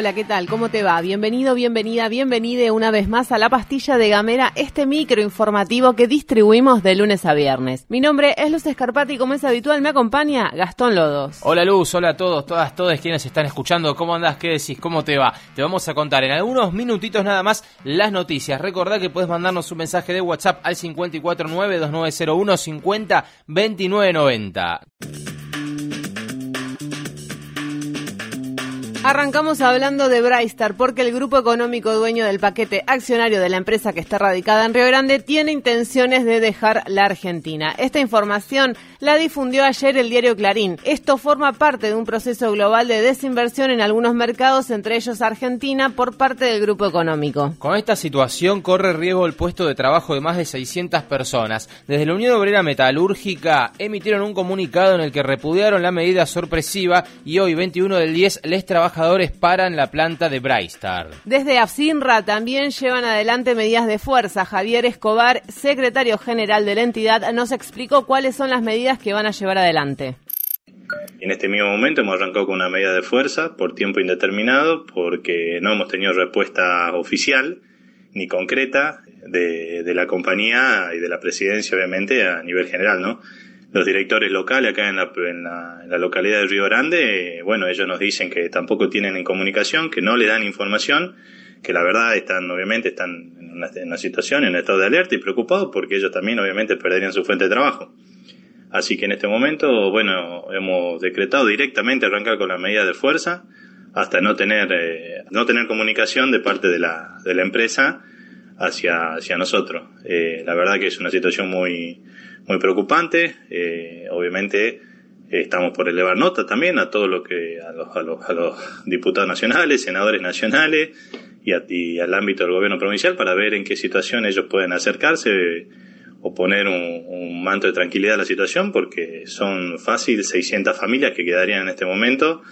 Hola, ¿qué tal? ¿Cómo te va? Bienvenido, bienvenida, bienvenide una vez más a La Pastilla de Gamera, este micro informativo que distribuimos de lunes a viernes. Mi nombre es Luz Escarpati y como es habitual me acompaña Gastón Lodos. Hola Luz, hola a todos, todas, todos quienes están escuchando. ¿Cómo andás? ¿Qué decís? ¿Cómo te va? Te vamos a contar en algunos minutitos nada más las noticias. Recordá que puedes mandarnos un mensaje de WhatsApp al 549-2901 50 2990. Arrancamos hablando de Brightstar porque el grupo económico dueño del paquete accionario de la empresa que está radicada en Río Grande tiene intenciones de dejar la Argentina. Esta información la difundió ayer el diario Clarín. Esto forma parte de un proceso global de desinversión en algunos mercados, entre ellos Argentina, por parte del grupo económico. Con esta situación corre riesgo el puesto de trabajo de más de 600 personas. Desde la Unión Obrera Metalúrgica emitieron un comunicado en el que repudiaron la medida sorpresiva y hoy, 21 del 10, les trabajadores paran la planta de Brightstar. Desde AFSINRA también llevan adelante medidas de fuerza. Javier Escobar, secretario general de la entidad, nos explicó cuáles son las medidas que van a llevar adelante. En este mismo momento hemos arrancado con una medida de fuerza por tiempo indeterminado porque no hemos tenido respuesta oficial ni concreta de, de, la compañía y de la presidencia, obviamente, a nivel general, ¿no? Los directores locales acá en la, en la, en la localidad de Río Grande, bueno, ellos nos dicen que tampoco tienen en comunicación, que no le dan información, que la verdad están, obviamente, están en una, situación, en estado de alerta y preocupados porque ellos también, obviamente, perderían su fuente de trabajo. Así que en este momento, bueno, hemos decretado directamente arrancar con la medida de fuerza hasta no tener, eh, no tener comunicación de parte de la, de la empresa hacia, hacia nosotros. Eh, la verdad que es una situación muy, muy preocupante. Eh, obviamente estamos por elevar nota también a todo lo que, a los, a los, a los diputados nacionales, senadores nacionales y, a, y al ámbito del gobierno provincial para ver en qué situación ellos pueden acercarse o poner un, un, manto de tranquilidad a la situación porque son fácil 600 familias que quedarían en este momento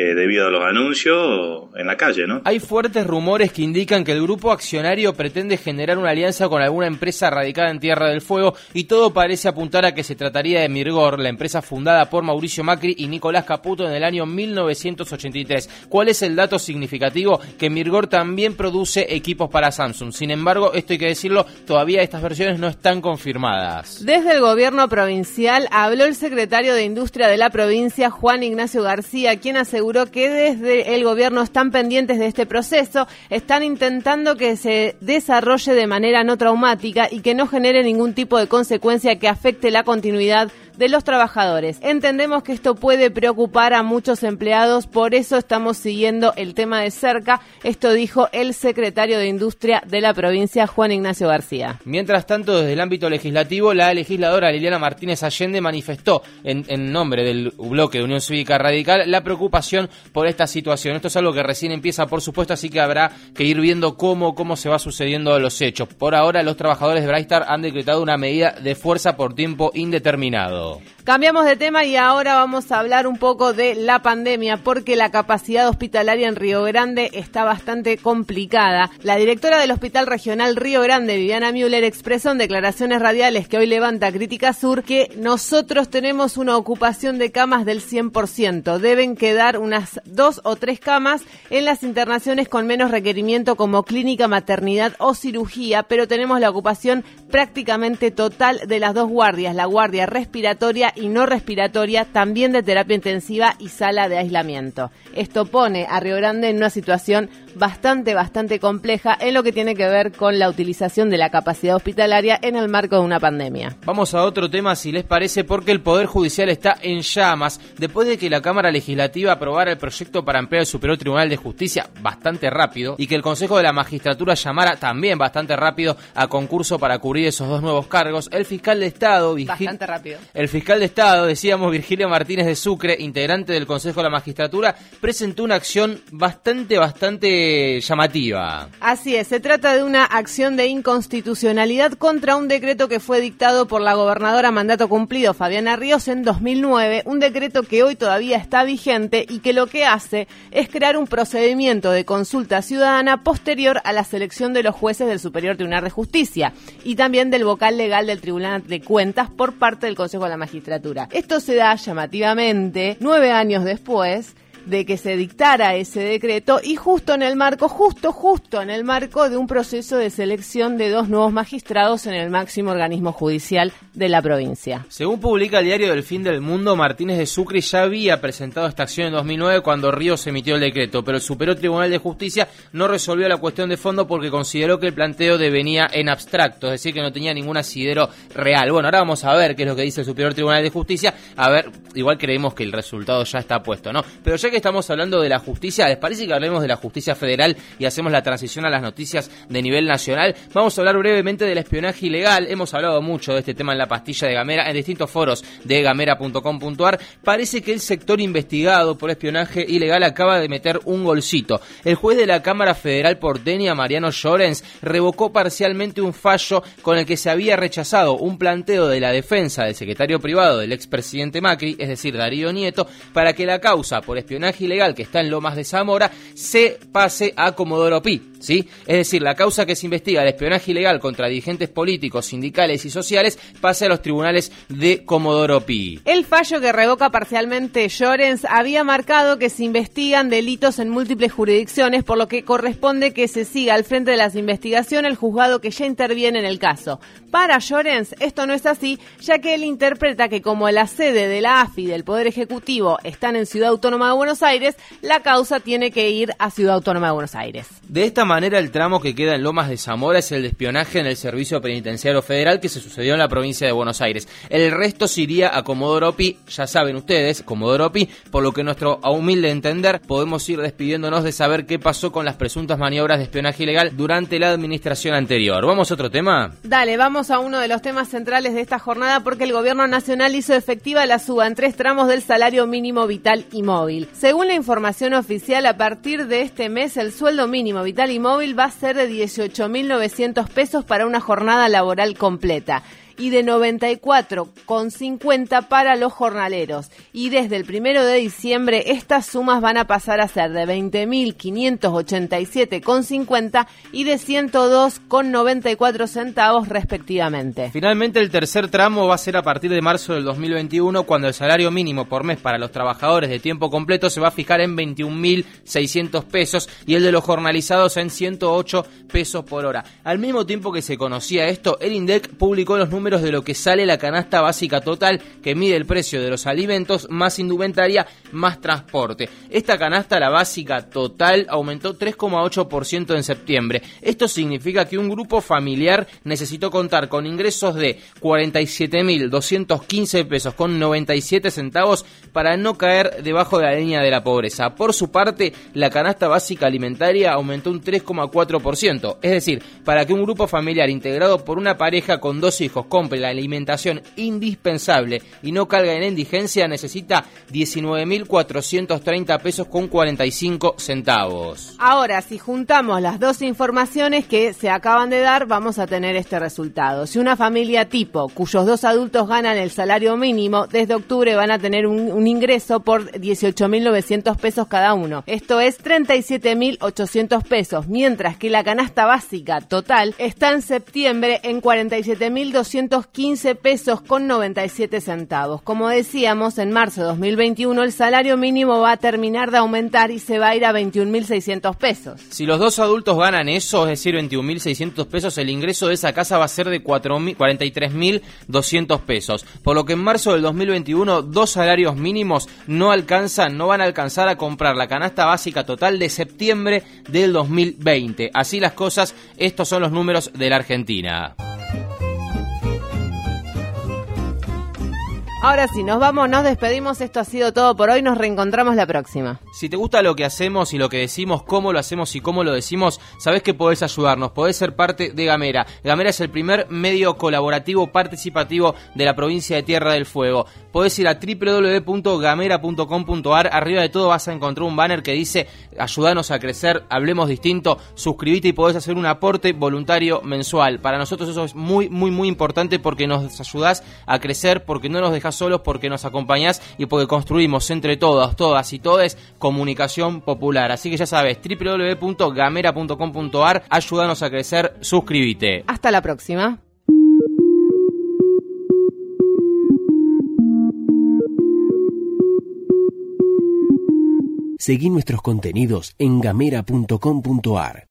eh, debido a los anuncios en la calle, ¿no? Hay fuertes rumores que indican que el grupo accionario pretende generar una alianza con alguna empresa radicada en Tierra del Fuego y todo parece apuntar a que se trataría de Mirgor, la empresa fundada por Mauricio Macri y Nicolás Caputo en el año 1983. ¿Cuál es el dato significativo? Que Mirgor también produce equipos para Samsung. Sin embargo, esto hay que decirlo, todavía estas versiones no están confirmadas. Desde el gobierno provincial habló el secretario de Industria de la provincia, Juan Ignacio García, quien hace que desde el gobierno están pendientes de este proceso, están intentando que se desarrolle de manera no traumática y que no genere ningún tipo de consecuencia que afecte la continuidad de los trabajadores. Entendemos que esto puede preocupar a muchos empleados, por eso estamos siguiendo el tema de cerca. Esto dijo el secretario de Industria de la provincia, Juan Ignacio García. Mientras tanto, desde el ámbito legislativo, la legisladora Liliana Martínez Allende manifestó en, nombre del bloque de Unión Cívica Radical la preocupación por esta situación. Esto es algo que recién empieza, por supuesto, así que habrá que ir viendo cómo, cómo se va sucediendo los hechos. Por ahora, los trabajadores de Brightstar han decretado una medida de fuerza por tiempo indeterminado. Cool Cambiamos de tema y ahora vamos a hablar un poco de la pandemia porque la capacidad hospitalaria en Río Grande está bastante complicada. La directora del Hospital Regional Río Grande, Viviana Müller, expresó en declaraciones radiales que hoy levanta Crítica Sur que nosotros tenemos una ocupación de camas del 100%. Deben quedar unas dos o tres camas en las internaciones con menos requerimiento como clínica, maternidad o cirugía, pero tenemos la ocupación prácticamente total de las dos guardias, la guardia respiratoria y no respiratoria, también de terapia intensiva y sala de aislamiento. Esto pone a Río Grande en una situación bastante, bastante compleja en lo que tiene que ver con la utilización de la capacidad hospitalaria en el marco de una pandemia. Vamos a otro tema, si les parece, porque el Poder Judicial está en llamas después de que la Cámara Legislativa aprobara el proyecto para ampliar el Superior Tribunal de Justicia bastante rápido y que el Consejo de la Magistratura llamara también bastante rápido a concurso para cubrir esos dos nuevos cargos. El fiscal de Estado, bastante rápido. El fiscal de Estado, decíamos Virgilio Martínez de Sucre, integrante del Consejo de la Magistratura, presentó una acción bastante, bastante llamativa. Así es, se trata de una acción de inconstitucionalidad contra un decreto que fue dictado por la gobernadora mandato cumplido Fabiana Ríos en 2009, un decreto que hoy todavía está vigente y que lo que hace es crear un procedimiento de consulta ciudadana posterior a la selección de los jueces del Superior Tribunal de Justicia y también del vocal legal del Tribunal de Cuentas por parte del Consejo de la Magistratura. Esto se da llamativamente nueve años después de que se dictara ese decreto y justo en el marco, justo, justo en el marco de un proceso de selección de dos nuevos magistrados en el máximo organismo judicial de la provincia. Según publica el diario del Fin del Mundo, Martínez de Sucre ya había presentado esta acción en 2009 cuando Ríos emitió el decreto, pero el Superior Tribunal de Justicia no resolvió la cuestión de fondo porque consideró que el planteo devenía en abstracto, es decir, que no tenía ningún asidero real. Bueno, ahora vamos a ver qué es lo que dice el Superior Tribunal de Justicia. A ver, igual creemos que el resultado ya está puesto, ¿no? Pero ya que estamos hablando de la justicia, ¿les parece que hablemos de la justicia federal y hacemos la transición a las noticias de nivel nacional? Vamos a hablar brevemente del espionaje ilegal. Hemos hablado mucho de este tema en la pastilla de Gamera, en distintos foros de gamera.com.ar. Parece que el sector investigado por espionaje ilegal acaba de meter un golcito. El juez de la Cámara Federal porteña, Mariano Llorens, revocó parcialmente un fallo con el que se había rechazado un planteo de la defensa del secretario privado del expresidente Macri, es decir, Darío Nieto, para que la causa por espionaje ilegal que está en Lomas de Zamora se pase a Comodoro Pi. ¿Sí? Es decir, la causa que se investiga, el espionaje ilegal contra dirigentes políticos, sindicales y sociales, pase a los tribunales de Comodoro Pi. El fallo que revoca parcialmente Llorens había marcado que se investigan delitos en múltiples jurisdicciones, por lo que corresponde que se siga al frente de las investigaciones el juzgado que ya interviene en el caso. Para Llorens, esto no es así, ya que él interpreta que como la sede de la AFI del Poder Ejecutivo están en Ciudad Autónoma de Buenos Aires, la causa tiene que ir a Ciudad Autónoma de Buenos Aires. De esta manera, el tramo que queda en Lomas de Zamora es el de espionaje en el Servicio Penitenciario Federal que se sucedió en la provincia de Buenos Aires. El resto se iría a Comodoro Pi, ya saben ustedes, Comodoro Pi, por lo que nuestro humilde entender podemos ir despidiéndonos de saber qué pasó con las presuntas maniobras de espionaje ilegal durante la administración anterior. ¿Vamos a otro tema? Dale, vamos a uno de los temas centrales de esta jornada porque el gobierno nacional hizo efectiva la suba en tres tramos del salario mínimo vital y móvil. Según la información oficial, a partir de este mes el sueldo mínimo vital y móvil va a ser de 18.900 pesos para una jornada laboral completa y de 94,50 para los jornaleros. Y desde el primero de diciembre estas sumas van a pasar a ser de 20.587,50 y de 102,94 centavos respectivamente. Finalmente el tercer tramo va a ser a partir de marzo del 2021 cuando el salario mínimo por mes para los trabajadores de tiempo completo se va a fijar en 21.600 pesos y el de los jornalizados en 108 pesos por hora. Al mismo tiempo que se conocía esto, el INDEC publicó los números de lo que sale la canasta básica total que mide el precio de los alimentos más indumentaria más transporte. Esta canasta, la básica total, aumentó 3,8% en septiembre. Esto significa que un grupo familiar necesitó contar con ingresos de 47.215 pesos con 97 centavos para no caer debajo de la línea de la pobreza. Por su parte, la canasta básica alimentaria aumentó un 3,4%. Es decir, para que un grupo familiar integrado por una pareja con dos hijos compre la alimentación indispensable y no caiga en indigencia, necesita 19.430 pesos con 45 centavos. Ahora, si juntamos las dos informaciones que se acaban de dar, vamos a tener este resultado. Si una familia tipo, cuyos dos adultos ganan el salario mínimo, desde octubre van a tener un, un ingreso por 18.900 pesos cada uno. Esto es 37.800 pesos, mientras que la canasta básica total está en septiembre en 47.215 pesos con 97 centavos. Como decíamos, en marzo de 2021 el salario mínimo va a terminar de aumentar y se va a ir a 21.600 pesos. Si los dos adultos ganan eso, es decir, 21.600 pesos, el ingreso de esa casa va a ser de 43.200 pesos. Por lo que en marzo del 2021 dos salarios mínimos no alcanzan, no van a alcanzar a comprar la canasta básica total de septiembre del 2020. Así las cosas, estos son los números de la Argentina. Ahora sí, nos vamos, nos despedimos. Esto ha sido todo por hoy. Nos reencontramos la próxima. Si te gusta lo que hacemos y lo que decimos, cómo lo hacemos y cómo lo decimos, sabes que podés ayudarnos, podés ser parte de Gamera. Gamera es el primer medio colaborativo participativo de la provincia de Tierra del Fuego. Podés ir a www.gamera.com.ar. Arriba de todo vas a encontrar un banner que dice ayúdanos a crecer, hablemos distinto, suscríbete y podés hacer un aporte voluntario mensual. Para nosotros eso es muy, muy, muy importante porque nos ayudás a crecer, porque no nos dejas solos, porque nos acompañás y porque construimos entre todos, todas y todes comunicación popular. Así que ya sabes, www.gamera.com.ar, ayúdanos a crecer, suscríbete. Hasta la próxima. Seguí nuestros contenidos en gamera.com.ar.